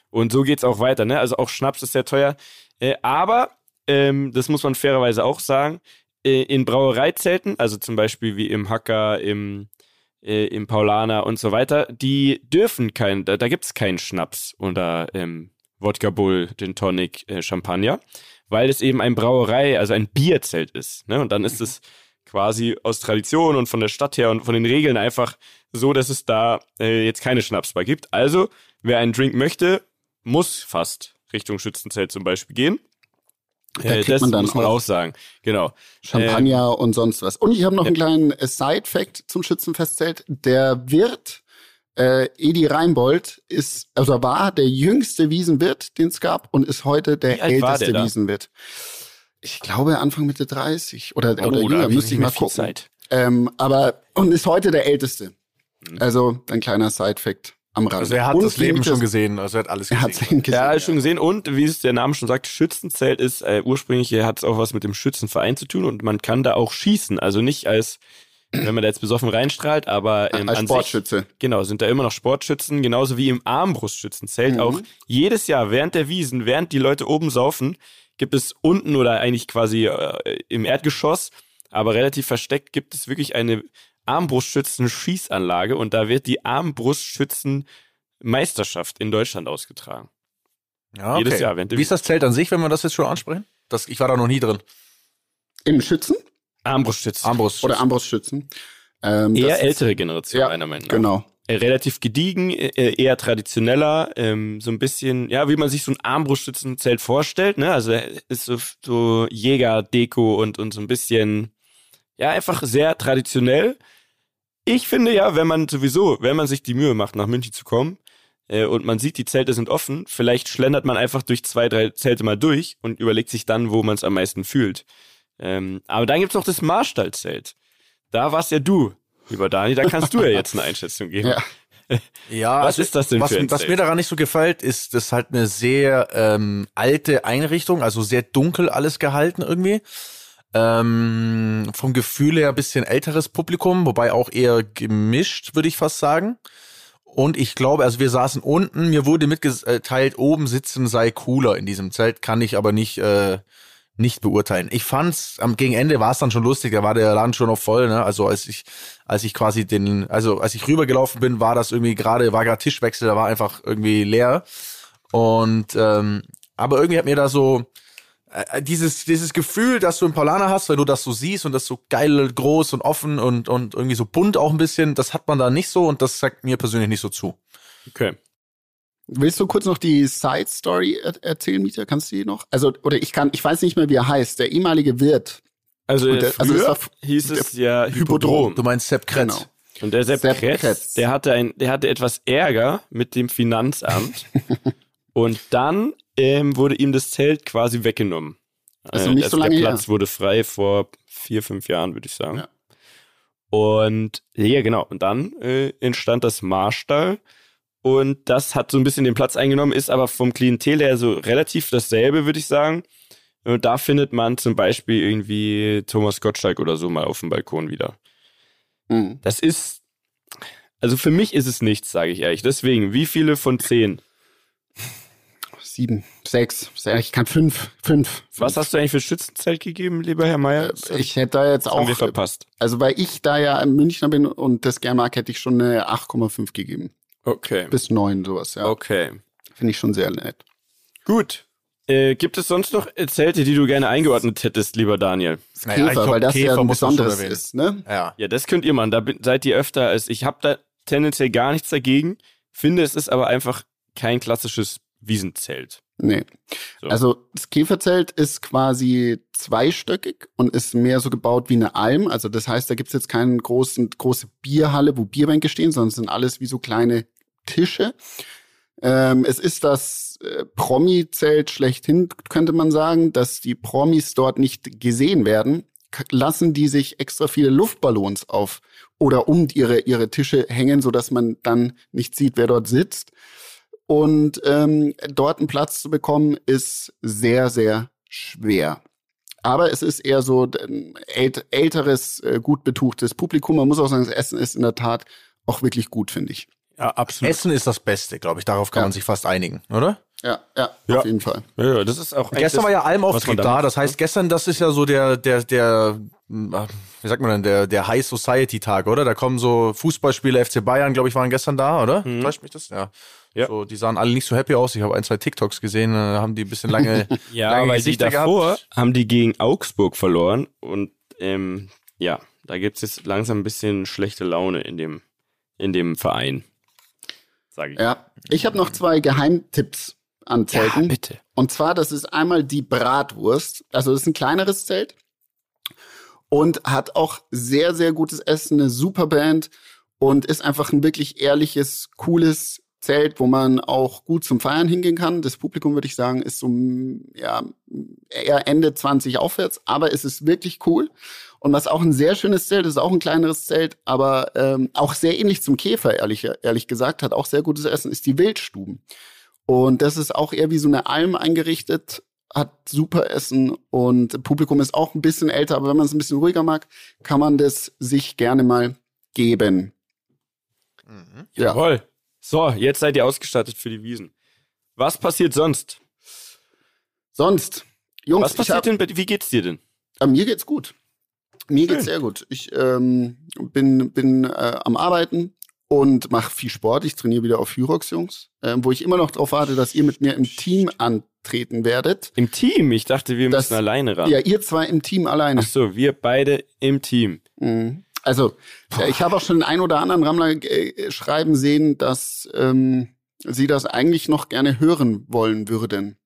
Und so geht's auch weiter. Ne? Also auch Schnaps ist sehr teuer. Äh, aber, ähm, das muss man fairerweise auch sagen, äh, in Brauereizelten, also zum Beispiel wie im Hacker, im, äh, im Paulaner und so weiter, die dürfen kein, da, da gibt's keinen Schnaps oder ähm, Wodka Bull, Gin Tonic, äh, Champagner, weil es eben ein Brauerei, also ein Bierzelt ist. Ne? Und dann ist es quasi aus Tradition und von der Stadt her und von den Regeln einfach so, dass es da äh, jetzt keine Schnapsbar gibt. Also, wer einen Drink möchte, muss fast Richtung Schützenzelt zum Beispiel gehen. Da Äh, kriegt das man dann muss man auch auch sagen. Genau. Champagner und sonst was. Und ich habe noch einen kleinen äh, Side-Fact zum Schützenfestzelt. Der Wirt, äh, Edi Reinbold, ist, also war der jüngste Wiesenwirt, den es gab, und ist heute der älteste der? Wiesenwirt. Ich glaube Anfang Mitte 30 oder, oder Oh, da jünger, hab müsste ich mal gucken. Zeit. Ähm, aber und ist heute der älteste. Mhm. Also ein kleiner Side-Fact am Rand. Also er hat und das Leben schon gesehen, also er hat alles Er gesehen. hat ihn gesehen. Ja, alles schon gesehen. Und wie es der Name schon sagt, Schützenzelt ist äh, ursprünglich hat es auch was mit dem Schützenverein zu tun und man kann da auch schießen. Also nicht als, wenn man da jetzt besoffen reinstrahlt, aber ähm, Als an Sportschütze. Sich, genau, sind da immer noch Sportschützen, genauso wie im Armbrustschützenzelt. Mhm. Auch jedes Jahr während der Wiesen, während die Leute oben saufen, gibt es unten oder eigentlich quasi äh, im Erdgeschoss, aber relativ versteckt, gibt es wirklich eine Armbrustschützen-Schießanlage und da wird die Armbrustschützen-Meisterschaft in Deutschland ausgetragen. Ja, okay. Jedes Jahr, während der Wie ist das Zelt an sich, wenn wir das jetzt schon ansprechen? Das, ich war da noch nie drin. Im Schützen Armbrustschützen. Armbrust. oder Armbrustschützen. Ähm, Eher ältere Generation, Ja, meiner Meinung nach. Genau. Äh, Relativ gediegen, äh, eher traditioneller, ähm, so ein bisschen, ja, wie man sich so ein Armbrustschützenzelt vorstellt, ne? Also äh, ist so, so Jäger-Deko und, und so ein bisschen, ja, einfach sehr traditionell. Ich finde ja, wenn man sowieso, wenn man sich die Mühe macht, nach München zu kommen, äh, und man sieht, die Zelte sind offen, vielleicht schlendert man einfach durch zwei, drei Zelte mal durch und überlegt sich dann, wo man es am meisten fühlt. Ähm, aber dann gibt's noch das Marstallzelt. Da warst ja du, lieber Dani, da kannst du ja jetzt eine Einschätzung geben. Ja. Ja, Was also, ist das denn was, für ein Was mir daran nicht so gefällt, ist, das ist halt eine sehr ähm, alte Einrichtung, also sehr dunkel alles gehalten irgendwie. Ähm, vom Gefühl her ein bisschen älteres Publikum, wobei auch eher gemischt, würde ich fast sagen. Und ich glaube, also wir saßen unten, mir wurde mitgeteilt, oben sitzen sei cooler in diesem Zelt, kann ich aber nicht, äh, nicht beurteilen. Ich fand's, am gegen Ende war es dann schon lustig, da war der Laden schon noch voll, ne? Also als ich, als ich quasi den, also als ich rübergelaufen bin, war das irgendwie gerade, war gerade Tischwechsel, da war einfach irgendwie leer. Und ähm, aber irgendwie hat mir da so äh, dieses, dieses Gefühl, dass du einen Paulaner hast, wenn du das so siehst und das so geil, groß und offen und, und irgendwie so bunt auch ein bisschen, das hat man da nicht so und das sagt mir persönlich nicht so zu. Okay. Willst du kurz noch die Side Story er erzählen, Mieter? Kannst du die noch? Also, oder ich kann, ich weiß nicht mehr, wie er heißt. Der ehemalige Wirt. Also, der- also war hieß es ja Hypodrom. Du meinst Sepp Kretz. Genau. Und der Sepp, Sepp Kretz, Kretz. der hatte ein, der hatte etwas Ärger mit dem Finanzamt. und dann ähm, wurde ihm das Zelt quasi weggenommen. Also nicht so lange der her. Platz wurde frei vor vier, fünf Jahren, würde ich sagen. Ja. Und ja, genau. Und dann äh, entstand das Marstall. Und das hat so ein bisschen den Platz eingenommen, ist aber vom Klientel her so relativ dasselbe, würde ich sagen. Und da findet man zum Beispiel irgendwie Thomas Gottschalk oder so mal auf dem Balkon wieder. Mhm. Das ist, also für mich ist es nichts, sage ich ehrlich. Deswegen, wie viele von zehn? Sieben, sechs, se- ich kann fünf, fünf. Was hast du eigentlich für Schützenzelt gegeben, lieber Herr Mayer? Das Ich hätte da jetzt haben wir auch, äh, verpasst. also weil ich da ja Münchner bin und das gern mag, hätte ich schon eine 8,5 gegeben. Okay. Bis neun sowas, ja. Okay. Finde ich schon sehr nett. Gut. Äh, gibt es sonst noch Zelte, die du gerne eingeordnet hättest, lieber Daniel? Naja, Käfer, glaub, weil das ja Käfer ein man schon besonderes ist, ne? Ja. Ja, das könnt ihr machen. Da seid ihr öfter als ich. Habe da tendenziell gar nichts dagegen. Finde, es ist aber einfach kein klassisches Wiesenzelt. Nee. So. Also das Käferzelt ist quasi zweistöckig und ist mehr so gebaut wie eine Alm. Also das heißt, da gibt's jetzt keine großen, große Bierhalle, wo Bierbänke stehen, sondern es sind alles wie so kleine Tische. Ähm, es ist das äh, Promi-Zelt schlechthin, könnte man sagen, dass die Promis dort nicht gesehen werden. Lassen die sich extra viele Luftballons auf oder um ihre, ihre Tische hängen, sodass man dann nicht sieht, wer dort sitzt. Und ähm, dort einen Platz zu bekommen, ist sehr, sehr schwer. Aber es ist eher so ein ält älteres, äh, gut betuchtes Publikum. Man muss auch sagen, das Essen ist in der Tat auch wirklich gut, finde ich. Ja, absolut. Essen ist das Beste, glaube ich. Darauf kann Ja. man sich fast einigen, oder? Ja, ja, Ja. auf jeden Fall. Ja, das ist auch Gestern das, war ja Almauftritt da da. macht, Das heißt, gestern, das ist ja so der, der, der, hm, wie sagt man denn, der, der High Society Tag, oder? Da kommen so Fußballspieler, FC Bayern, glaube ich, waren gestern da, oder? Täuscht mich das? Ja. Ja. So, die sahen alle nicht so happy aus. Ich habe ein, zwei TikToks gesehen, äh, haben die ein bisschen lange, Ja, lange weil die Gesichter davor gehabt. haben die gegen Augsburg verloren und ähm, ja, da gibt's jetzt langsam ein bisschen schlechte Laune in dem, in dem Verein. Sage ich. Ja. Ich habe noch zwei Geheimtipps an Zelten. bitte. Und zwar, das ist einmal die Bratwurst. Also das ist ein kleineres Zelt und hat auch sehr, sehr gutes Essen, eine super Band und ist einfach ein wirklich ehrliches, cooles Zelt, wo man auch gut zum Feiern hingehen kann. Das Publikum, würde ich sagen, ist so ja, eher Ende 20 aufwärts, aber es ist wirklich cool. Und was auch ein sehr schönes Zelt ist, auch ein kleineres Zelt, aber ähm, auch sehr ähnlich zum Käfer, ehrlich, ehrlich gesagt, hat auch sehr gutes Essen, ist die Wildstuben. Und das ist auch eher wie so eine Alm eingerichtet, hat super Essen und Publikum ist auch ein bisschen älter, aber wenn man es ein bisschen ruhiger mag, kann man das sich gerne mal geben. Ja. Jawohl. So, jetzt seid ihr ausgestattet für die Wiesen. Was passiert sonst? Sonst, Jungs, Was passiert hab, denn? Wie geht's dir denn? äh, mir geht's gut. Mir geht's sehr gut. Ich ähm, bin, bin äh, am Arbeiten und mache viel Sport. Ich trainiere wieder auf Hyrox, Jungs, ähm, wo ich immer noch darauf warte, dass ihr mit mir im Team antreten werdet. Im Team. Ich dachte, wir Das- müssen alleine ran. Ja, ihr zwei im Team alleine. Ach so, wir beide im Team. Mhm. Also, äh, ich habe auch schon den ein oder anderen Rammler äh, schreiben sehen, dass ähm, sie das eigentlich noch gerne hören wollen würden.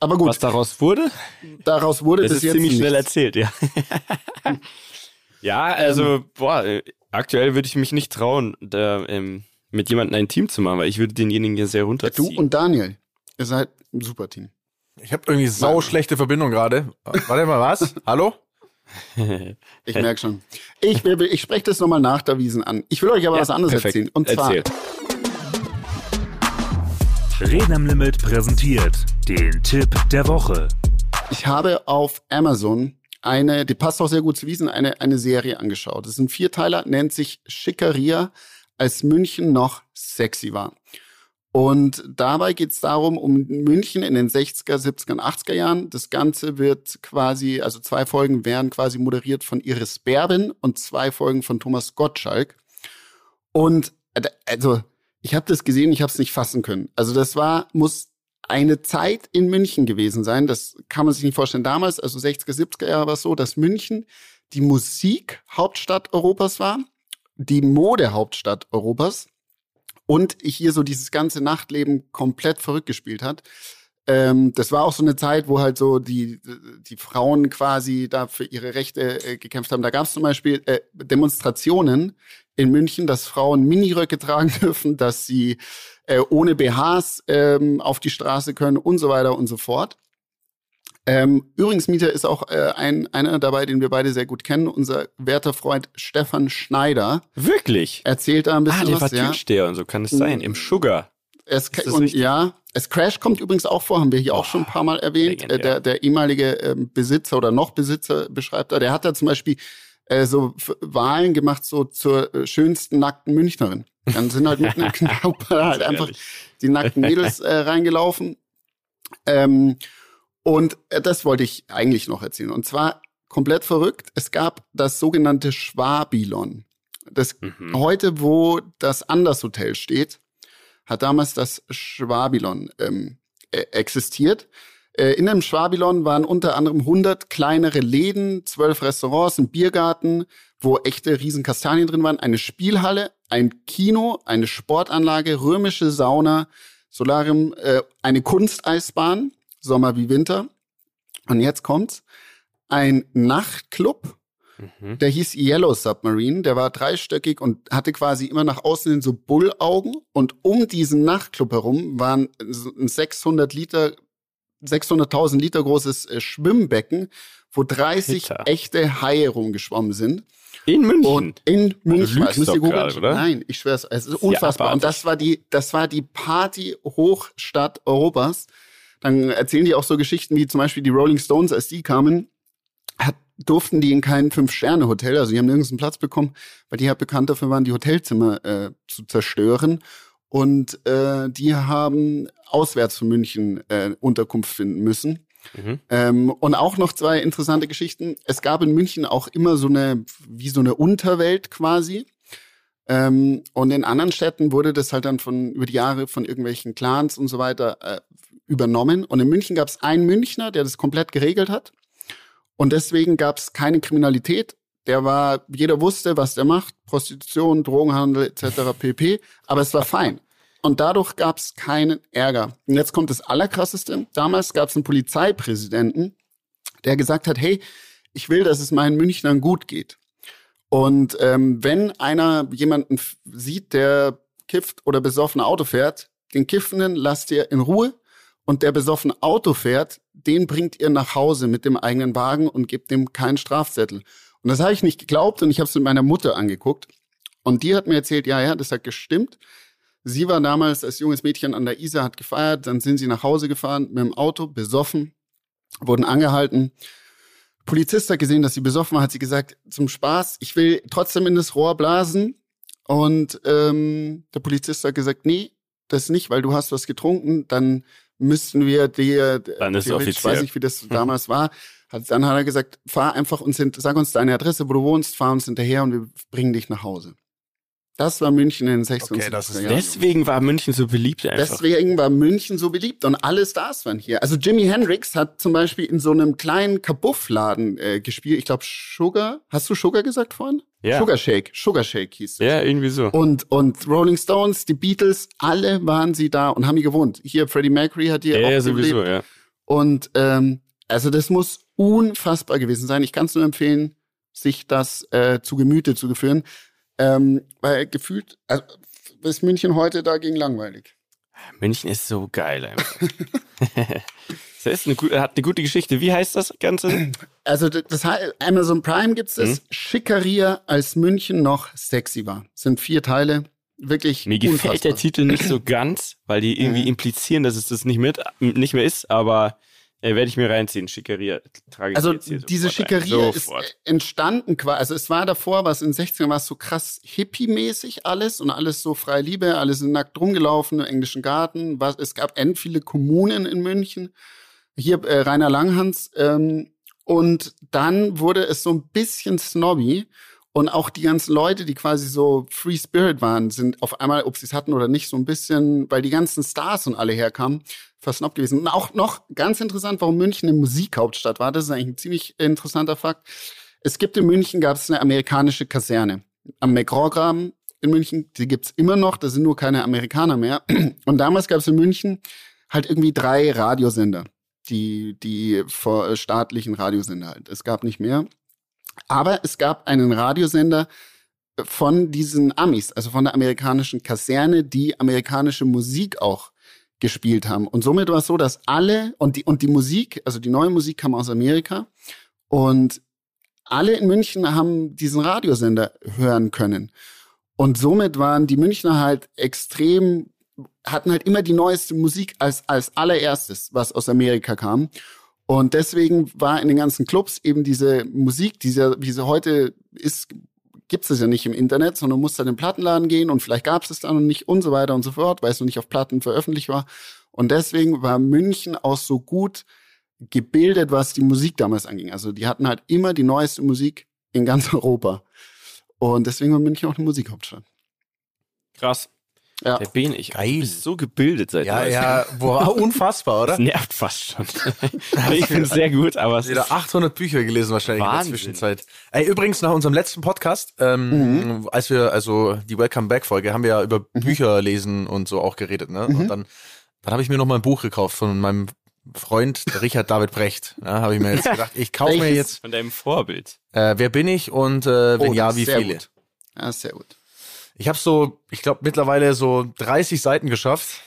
Aber gut, Was daraus wurde? daraus wurde Das bis ist jetzt ziemlich schnell nichts. erzählt, ja. ja, also, boah, äh, aktuell würde ich mich nicht trauen, da ähm, mit jemandem ein Team zu machen, weil ich würde denjenigen ja sehr Du runterziehen. und Daniel, ihr seid ein super Team. Ich habe irgendwie sau schlechte Verbindung gerade. Warte mal, was? Hallo? Ich merke schon. Ich, will- ich spreche das nochmal nach der Wiesen an. Ich will euch aber Ja, was anderes perfekt. erzählen. Und zwar, Erzähl. Reden am Limit präsentiert den Tipp der Woche. ich habe auf Amazon eine, die passt auch sehr gut zu Wiesen, eine, eine Serie angeschaut. Das sind vier Teiler, nennt sich Schickeria, als München noch sexy war. Und dabei geht es darum, um München in den 60er, 70er und 80er Jahren. Das Ganze wird quasi, also zwei Folgen werden quasi moderiert von Iris Berben und zwei Folgen von Thomas Gottschalk. Und äh, also, ich habe das gesehen, ich habe es nicht fassen können. Also das war, muss eine Zeit in München gewesen sein. Das kann man sich nicht vorstellen. Damals, also 60er, 70er Jahre war es so, dass München die Musikhauptstadt Europas war, die Modehauptstadt Europas und hier so dieses ganze Nachtleben komplett verrückt gespielt hat. Ähm, das war auch so eine Zeit, wo halt so die, die Frauen quasi da für ihre Rechte äh, gekämpft haben. Da gab es zum Beispiel äh, Demonstrationen in München, dass Frauen Miniröcke tragen dürfen, dass sie äh, ohne BHs ähm, auf die Straße können und so weiter und so fort. Ähm, übrigens, Mieter ist auch äh, ein, einer dabei, den wir beide sehr gut kennen, unser werter Freund Stefan Schneider. Wirklich? Erzählt da ein bisschen Ah, der war was, ja. Und so kann es sein. Im Sugar. Es, und ja, es Crash kommt übrigens auch vor, haben wir hier auch schon ein paar Mal erwähnt. legendär. Äh, der, der ehemalige ähm, Besitzer oder noch Besitzer beschreibt da, der hat da zum Beispiel äh, so Wahlen gemacht, so zur äh, schönsten nackten Münchnerin. Dann sind halt mitten im Knauper halt einfach die nackten Mädels äh, reingelaufen. Ähm, und äh, das wollte ich eigentlich noch erzählen. Und zwar komplett verrückt. Es gab das sogenannte Schwabilon. Das Mhm. heute, wo das Anders Hotel steht, hat damals das Schwabilon ähm, äh, existiert. Äh, in dem Schwabilon waren unter anderem 100 kleinere Läden, 12 Restaurants, ein Biergarten, wo echte Riesenkastanien drin waren, eine Spielhalle, ein Kino, eine Sportanlage, römische Sauna, Solarium, äh, eine Kunsteisbahn, Sommer wie Winter. Und jetzt kommt's. Ein Nachtclub, Mhm. der hieß Yellow Submarine, der war dreistöckig und hatte quasi immer nach außen hin so Bullaugen. Und um diesen Nachtclub herum waren ein 600 Liter, 600.000 Liter großes äh, Schwimmbecken, wo 30 Liter. echte Haie rumgeschwommen sind. In München. Und in München. lügst Das müsst ihr googeln. oder? Nein, ich schwör's. Es ist ja unfassbar. Und abartig. das war die, das war die Party-Hochstadt Europas. Dann erzählen die auch so Geschichten wie zum Beispiel die Rolling Stones, als die kamen, hat, durften die in kein Fünf-Sterne-Hotel, also die haben nirgends einen Platz bekommen, weil die halt bekannt dafür waren, die Hotelzimmer äh, zu zerstören. Und äh, die haben auswärts von München äh, Unterkunft finden müssen. Mhm. Ähm, und auch noch zwei interessante Geschichten. Es gab in München auch immer so eine, wie so eine Unterwelt quasi. Ähm, und in anderen Städten wurde das halt dann von über die Jahre von irgendwelchen Clans und so weiter äh, übernommen. Und in München gab es einen Münchner, der das komplett geregelt hat. Und deswegen gab es keine Kriminalität. Der war, jeder wusste, was der macht, Prostitution, Drogenhandel etc. pp. Aber es war fein. Und dadurch gab es keinen Ärger. Und jetzt kommt das Allerkrasseste. Damals gab es einen Polizeipräsidenten, der gesagt hat, hey, ich will, dass es meinen Münchnern gut geht. Und ähm, wenn einer jemanden sieht, der kifft oder besoffen Auto fährt, den Kiffenden lasst ihr in Ruhe und der besoffen Auto fährt, den bringt ihr nach Hause mit dem eigenen Wagen und gebt dem keinen Strafzettel. Und das habe ich nicht geglaubt und ich habe es mit meiner Mutter angeguckt. Und die hat mir erzählt, ja, ja, das hat gestimmt. Sie war damals als junges Mädchen an der Isar, hat gefeiert, dann sind sie nach Hause gefahren mit dem Auto, besoffen, wurden angehalten. Polizist hat gesehen, dass sie besoffen war, hat sie gesagt, zum Spaß, ich will trotzdem in das Rohr blasen. Und ähm, der Polizist hat gesagt, nee, das nicht, weil du hast was getrunken, dann müssten wir dir, Dann ist offiziell. weiß ich, wie das damals war, hat, dann hat er gesagt, fahr einfach hin, sag uns deine Adresse, wo du wohnst, fahr uns hinterher und wir bringen dich nach Hause. Das war München in den 60er Okay, das ist Jahren. Deswegen war München so beliebt einfach. Deswegen war München so beliebt und alle Stars waren hier. Also Jimi Hendrix hat zum Beispiel in so einem kleinen Kabuffladen äh, gespielt. Ich glaube Sugar. Hast du Sugar gesagt vorhin? Ja. Sugar Shake. Sugar Shake hieß es. ja, irgendwie so. Und, und Rolling Stones, die Beatles, alle waren sie da und haben hier gewohnt. Hier, Freddie Mercury hat hier ja, auch ja, gelebt. sowieso, ja. Und ähm, also das muss unfassbar gewesen sein. Ich kann es nur empfehlen, sich das äh, zu Gemüte zu führen. Ähm, weil gefühlt, also, ist München heute dagegen langweilig. München ist so geil einfach. das ist eine, gute- hat eine gute Geschichte. Wie heißt das Ganze? Also das heißt, Amazon Prime gibt's das. Mhm. Schickeria, als München noch sexy war. Sind vier Teile. Wirklich Mir gefällt unfassbar. der Titel nicht so ganz, weil die irgendwie implizieren, dass es das nicht, mit, nicht mehr ist, aber äh, werde ich mir reinziehen. Schickeria trage ich Also jetzt hier diese. Schickeria ist entstanden quasi, also es war davor, was in den 60ern war es so krass hippie-mäßig alles und alles so freie Liebe, alles nackt rumgelaufen im englischen Garten. Was, es gab end viele Kommunen in München. Hier äh, Rainer Langhans. Ähm, und dann wurde es so ein bisschen snobby. Und auch die ganzen Leute, die quasi so Free Spirit waren, sind auf einmal, ob sie es hatten oder nicht, so ein bisschen, weil die ganzen Stars und alle herkamen, versnobbt gewesen. Und auch noch ganz interessant, warum München eine Musikhauptstadt war. Das ist eigentlich ein ziemlich interessanter Fakt. Es gibt in München, gab es eine amerikanische Kaserne am McGraw-Graben in München. Die gibt's immer noch, da sind nur keine Amerikaner mehr. Und damals gab es in München halt irgendwie drei Radiosender, die, die vor äh, staatlichen Radiosender halt. Es gab nicht mehr. Aber es gab einen Radiosender von diesen Amis, also von der amerikanischen Kaserne, die amerikanische Musik auch gespielt haben. Und somit war es so, dass alle und die, und die Musik, also die neue Musik kam aus Amerika und alle in München haben diesen Radiosender hören können. Und somit waren die Münchner halt extrem, hatten halt immer die neueste Musik als, als allererstes, was aus Amerika kam. Und deswegen war in den ganzen Clubs eben diese Musik, diese, wie sie heute ist, gibt es ja nicht im Internet, sondern musst dann in den Plattenladen gehen und vielleicht gab es es dann noch nicht und so weiter und so fort, weil es noch nicht auf Platten veröffentlicht war. Und deswegen war München auch so gut gebildet, was die Musik damals anging. Also die hatten halt immer die neueste Musik in ganz Europa. Und deswegen war München auch eine Musikhauptstadt. Krass. Ja. Der Bene, ich Geil. du bist so gebildet seit Ja, ja, boah, unfassbar, oder? Das nervt fast schon. ich finde es sehr gut, aber es Wieder ist 800 Bücher gelesen wahrscheinlich in Wahnsinn. der Zwischenzeit. Ey, übrigens nach unserem letzten Podcast, ähm, als wir also die Welcome Back Folge, haben wir ja über Bücher lesen und so auch geredet, ne? Und dann, dann habe ich mir noch mal ein Buch gekauft von meinem Freund Richard David Brecht. Ja, habe ich mir jetzt gedacht, ich kaufe mir jetzt von deinem Vorbild. äh, Wer bin ich und äh, wenn Oh, ja, wie viele? Gut. Ja, sehr gut. Ich habe so, ich glaube mittlerweile so 30 Seiten geschafft.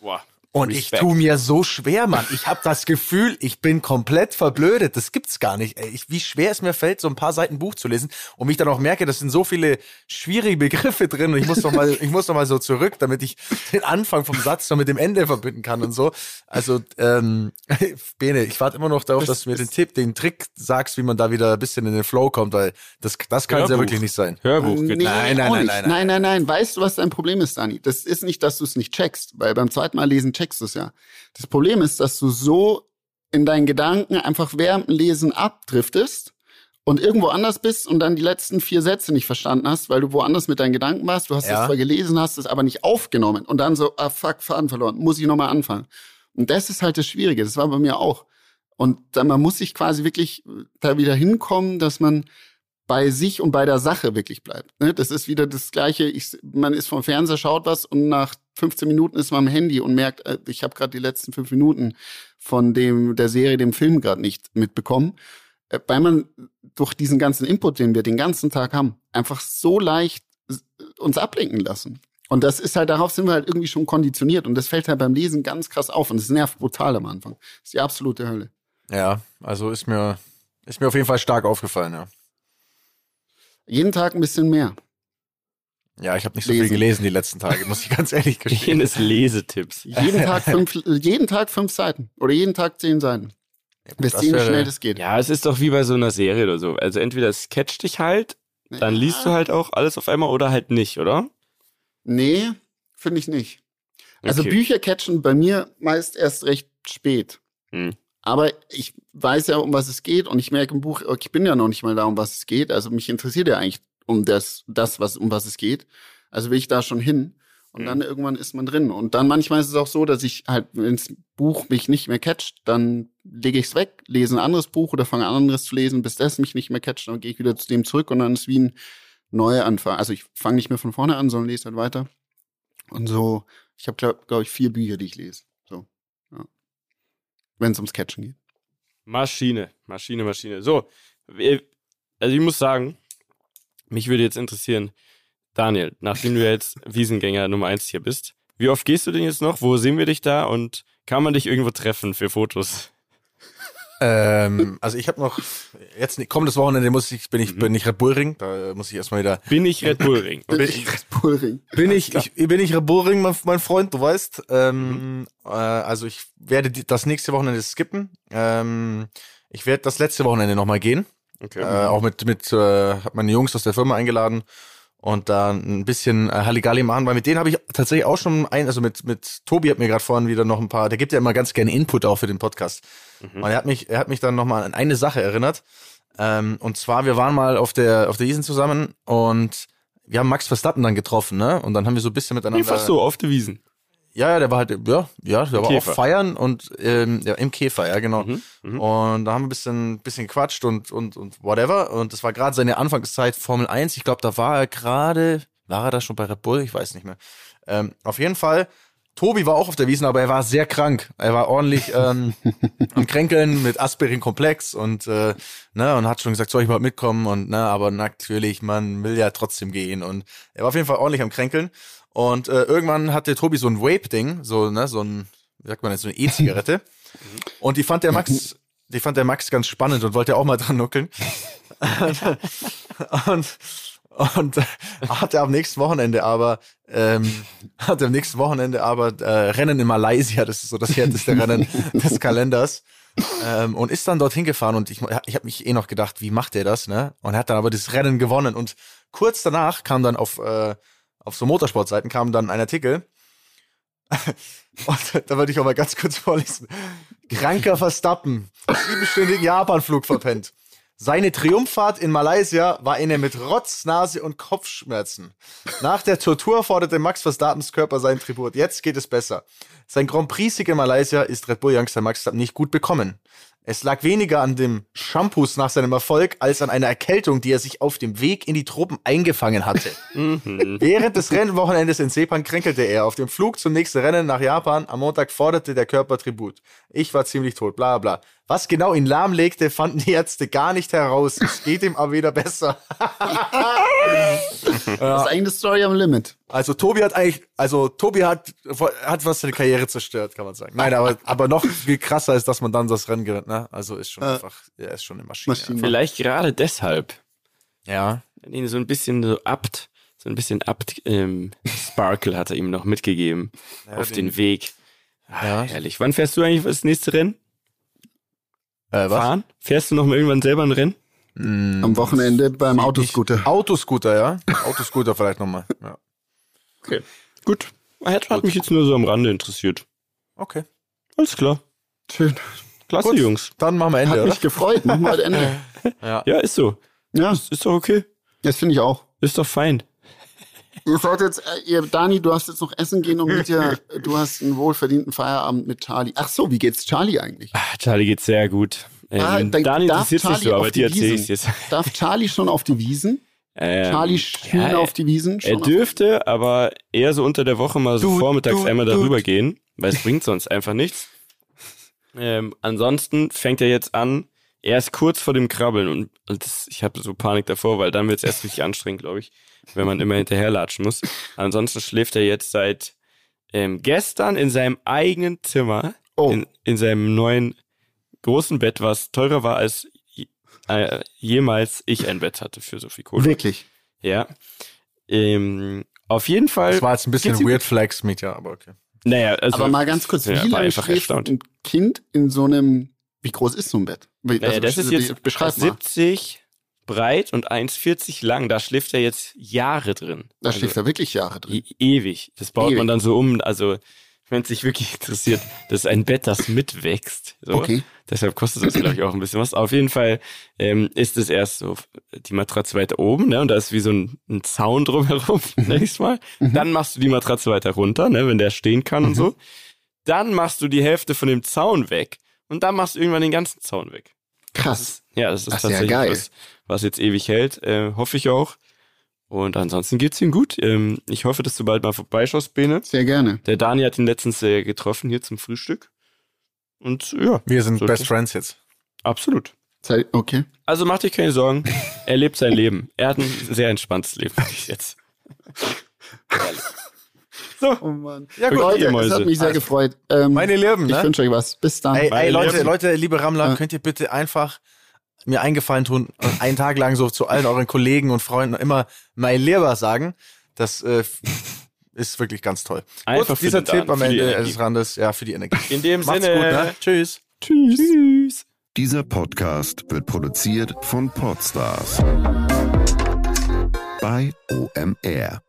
Boah. Und Respekt. ich tu mir so schwer, Mann. Ich habe das Gefühl, ich bin komplett verblödet. Das gibt's gar nicht. Ey, ich, wie schwer es mir fällt, so ein paar Seiten Buch zu lesen und mich dann auch merke, das sind so viele schwierige Begriffe drin und ich muss doch mal, ich muss doch mal so zurück, damit ich den Anfang vom Satz noch mit dem Ende verbinden kann und so. Also, ähm, Bene, ich warte immer noch darauf, dass du mir den Tipp, den Trick sagst, wie man da wieder ein bisschen in den Flow kommt, weil das, das kann es ja wirklich nicht sein. Hörbuch. Nee. Nein, nein, nein, nein, nein. nein, nein, nein. Weißt du, was dein Problem ist, Dani? Das ist nicht, dass du es nicht checkst, weil beim zweiten Mal lesen checkst du es ja. Das Problem ist, dass du so in deinen Gedanken einfach während dem Lesen abdriftest und irgendwo anders bist und dann die letzten vier Sätze nicht verstanden hast, weil du woanders mit deinen Gedanken warst. Du hast Ja. es zwar gelesen, hast es aber nicht aufgenommen und dann so, ah fuck, Faden verloren, muss ich nochmal anfangen. Und das ist halt das Schwierige. Das war bei mir auch. Und dann, man muss sich quasi wirklich da wieder hinkommen, dass man bei sich und bei der Sache wirklich bleibt. Ne? Das ist wieder das Gleiche. Ich, man ist vom Fernseher, schaut was und nach 15 Minuten ist man am Handy und merkt, äh, ich habe gerade die letzten fünf Minuten von dem der Serie, dem Film gerade nicht mitbekommen, äh, weil man durch diesen ganzen Input, den wir den ganzen Tag haben, einfach so leicht uns ablenken lassen. Und das ist halt, darauf sind wir halt irgendwie schon konditioniert. Und das fällt halt beim Lesen ganz krass auf. Und es nervt brutal am Anfang. Das ist die absolute Hölle. Ja, also ist mir, ist mir auf jeden Fall stark aufgefallen, ja. Jeden Tag ein bisschen mehr. Ja, ich habe nicht so viel Lesen. gelesen die letzten Tage, muss ich ganz ehrlich gestehen. Jenes Lesetipps. Jeden Tag fünf, jeden Tag fünf Seiten. Oder jeden Tag zehn Seiten. Wir das sehen, wie wäre- schnell das geht. Ja, es ist doch wie bei so einer Serie oder so. Also entweder es catcht dich halt, dann liest du halt auch alles auf einmal oder halt nicht, oder? Nee, finde ich nicht. Also Okay. Bücher catchen bei mir meist erst recht spät. Hm. Aber ich weiß ja, um was es geht und ich merke im Buch, okay, ich bin ja noch nicht mal da, um was es geht. Also mich interessiert ja eigentlich um das, das was, um was es geht. Also will ich da schon hin. Und Hm. dann irgendwann ist man drin. Und dann manchmal ist es auch so, dass ich halt, wenn das Buch mich nicht mehr catcht, dann lege ich es weg, lese ein anderes Buch oder fange an, ein anderes zu lesen, bis das mich nicht mehr catcht. Dann gehe ich wieder zu dem zurück und dann ist wie ein neuer Anfang. Also ich fange nicht mehr von vorne an, sondern lese halt weiter. Und so, ich habe, glaube glaub ich, vier Bücher, die ich lese. So, ja. Wenn es ums Catchen geht. Maschine, Maschine, Maschine. So, also ich muss sagen, mich würde jetzt interessieren, Daniel, nachdem du jetzt Wiesengänger Nummer eins hier bist, wie oft gehst du denn jetzt noch? Wo sehen wir dich da? Und kann man dich irgendwo treffen für Fotos? Ähm, also ich habe noch jetzt kommendes Wochenende muss ich bin Mhm. ich bin ich Red Bull Ring, da muss ich erstmal wieder Bin ich Red Bull Ring? Bin ich Red Bull Ring. bin ich, ich bin ich Red Bull Ring, mein, mein Freund, du weißt. Mhm. Ähm, äh, also ich werde die, das nächste Wochenende skippen. Ähm, ich werde das letzte Wochenende nochmal gehen. Okay. Äh, auch mit mit äh, hab meine Jungs aus der Firma eingeladen und da ein bisschen äh, Halligalli machen, weil mit denen habe ich tatsächlich auch schon ein, also mit mit Tobi hat mir gerade vorhin wieder noch ein paar, der gibt ja immer ganz gerne Input auch für den Podcast. Und er hat mich er hat mich dann noch mal an eine Sache erinnert. Ähm, und zwar wir waren mal auf der auf der Wiesen zusammen und wir haben Max Verstappen dann getroffen, ne? Und dann haben wir so ein bisschen miteinander Einfach so, auf der Wiesen. Ja, ja, der war halt, ja, ja, der war Käfer. auch feiern und ähm, ja, im Käfer, ja, genau. Mhm, mhm. Und da haben wir ein bisschen, bisschen gequatscht und, und, und whatever. Und das war gerade seine Anfangszeit Formel 1. Ich glaube, da war er gerade, war er da schon bei Red Bull? Ich weiß nicht mehr. Ähm, auf jeden Fall, Tobi war auch auf der Wiesen, aber er war sehr krank. Er war ordentlich ähm, am Kränkeln mit Aspirin-Komplex und, äh, ne, und hat schon gesagt, soll ich mal mitkommen? Und, ne, aber natürlich, man will ja trotzdem gehen. Und er war auf jeden Fall ordentlich am Kränkeln. Und äh, irgendwann hatte Tobi so ein Vape-Ding, so, ne, so ein, wie sagt man jetzt, so eine E-Zigarette. und die fand der Max, die fand der Max ganz spannend und wollte auch mal dran nuckeln. und und hatte am nächsten Wochenende aber ähm, hatte am nächsten Wochenende aber äh, Rennen in Malaysia, das ist so das härteste Rennen des Kalenders. Ähm, und ist dann dorthin gefahren und ich, ich habe mich eh noch gedacht, wie macht der das, ne? Und er hat dann aber das Rennen gewonnen und kurz danach kam dann auf äh, auf so Motorsportseiten kam dann ein Artikel und da würde ich auch mal ganz kurz vorlesen. Kranker Verstappen, siebenstündigen Japanflug verpennt. Seine Triumphfahrt in Malaysia war eine mit Rotz, Nase und Kopfschmerzen. Nach der Tortur forderte Max Verstappens Körper seinen Tribut. Jetzt geht es besser. Sein Grand Prix-Sieg in Malaysia ist Red Bull Youngster Max Verstappen nicht gut bekommen. Es lag weniger an dem Shampoos nach seinem Erfolg als an einer Erkältung, die er sich auf dem Weg in die Tropen eingefangen hatte. Während des Rennwochenendes in Sepang kränkelte er. Auf dem Flug zum nächsten Rennen nach Japan am Montag forderte der Körper Tribut. Ich war ziemlich tot, bla bla. Was genau ihn lahmlegte, fanden die Ärzte gar nicht heraus. Es geht ihm aber wieder besser. Das ist eigentlich eine Story am Limit. Also Tobi hat eigentlich, also Tobi hat, hat was seine Karriere zerstört, kann man sagen. Nein, aber, aber noch viel krasser ist, dass man dann das Rennen gewinnt, ne? Also ist schon einfach, er ist schon eine Maschine. Maschine. Vielleicht gerade deshalb. Ja. ihn so ein bisschen so abt, so ein bisschen abt, ähm, Sparkle hat er ihm noch mitgegeben auf den, Weg. Ah, Ja. Herrlich. Wann fährst du eigentlich das nächste Rennen? Äh, was? Fahren? Fährst du noch mal irgendwann selber ein Rennen? Am Wochenende beim Autoscooter. Autoscooter, ja. Autoscooter vielleicht nochmal. Ja. Okay. Gut. Hat, hat mich jetzt nur so am Rande interessiert. Okay. Alles klar. Schön. Klasse, Gut. Jungs. Dann machen wir Ende, Hat oder? mich gefreut. Machen wir halt Ende. Ja, ist so. Ja, Ist doch okay. das finde ich auch. Ist doch fein. Ihr sollt jetzt, äh, ihr, Dani, du hast jetzt noch essen gehen und Mietja, du hast einen wohlverdienten Feierabend mit Charlie. Ach so, wie geht's Charlie eigentlich? Ah, Charlie geht's sehr gut. Ähm, Ah, dann Dani interessiert sich so, auf aber die dir erzähle ich Wiesen. jetzt. Darf Charlie schon auf die Wiesen? Ähm, Charlie schön ja, auf die Wiesen? Er dürfte, aber eher so unter der Woche mal so Dude, vormittags dude, einmal darüber gehen, weil es bringt sonst einfach nichts. Ähm, ansonsten fängt er jetzt an, er ist kurz vor dem Krabbeln und, und das, ich habe so Panik davor, weil dann wird es erst richtig anstrengend, glaube ich, wenn man immer hinterherlatschen muss. Ansonsten schläft er jetzt seit ähm, gestern in seinem eigenen Zimmer, Oh. in, in seinem neuen großen Bett, was teurer war als äh, jemals ich ein Bett hatte für so viel Kohle. Wirklich. Ja. Ähm, auf jeden Fall. Das war jetzt ein bisschen Weird Flex mit, ja, aber okay. Naja, also. Aber mal ganz kurz, wie ja, lange schläft erstaunt. ein Kind in so einem, wie groß ist so ein Bett? Wie- Naja, also, das ist jetzt beschreib mal. 70 breit und 1,40 lang. Da schläft er jetzt Jahre drin. Da schläft er wirklich Jahre drin. E ewig. Das baut Ewig. man dann so um. Also, wenn es sich wirklich interessiert, das ist ein Bett, das mitwächst. So. Okay. Deshalb kostet das, glaube ich, auch ein bisschen was. Auf jeden Fall ähm, ist es erst so die Matratze weiter oben, ne? Und da ist wie so ein, ein Zaun drumherum, nenn ich's mal. Dann machst du die Matratze weiter runter, ne, wenn der stehen kann und so. Dann machst du die Hälfte von dem Zaun weg und dann machst du irgendwann den ganzen Zaun weg. Krass. Ja, das ist Das ist ja tatsächlich geil. was, was jetzt ewig hält, äh, hoffe ich auch. Und ansonsten geht's ihm gut. Ähm, ich hoffe, dass du bald mal vorbeischaust, Bene. Sehr gerne. Der Dani hat ihn letztens äh, getroffen hier zum Frühstück. Und ja, Wir sind So, Best okay. Friends jetzt. Absolut. Okay. Also mach dich keine Sorgen. Er lebt sein Leben. Er hat ein sehr entspanntes Leben jetzt. Oh Mann. Ja, gut, Leute, Mäuse. hat mich sehr Also, gefreut. Ähm, Meine Lieben, ich ne? wünsche euch was. Bis dann. Ey, ey Leute. Leute, liebe Rammler, Ja. könnt ihr bitte einfach mir eingefallen tun und einen Tag lang so zu allen euren Kollegen und Freunden immer mein Lieber sagen. Das äh, ist wirklich ganz toll. Einfach für dieser Tipp am Ende des Randes, ja, für die Energie. In dem Macht's Sinne. gut, ne? Tschüss. Tschüss. Tschüss. Dieser Podcast wird produziert von Podstars bei OMR.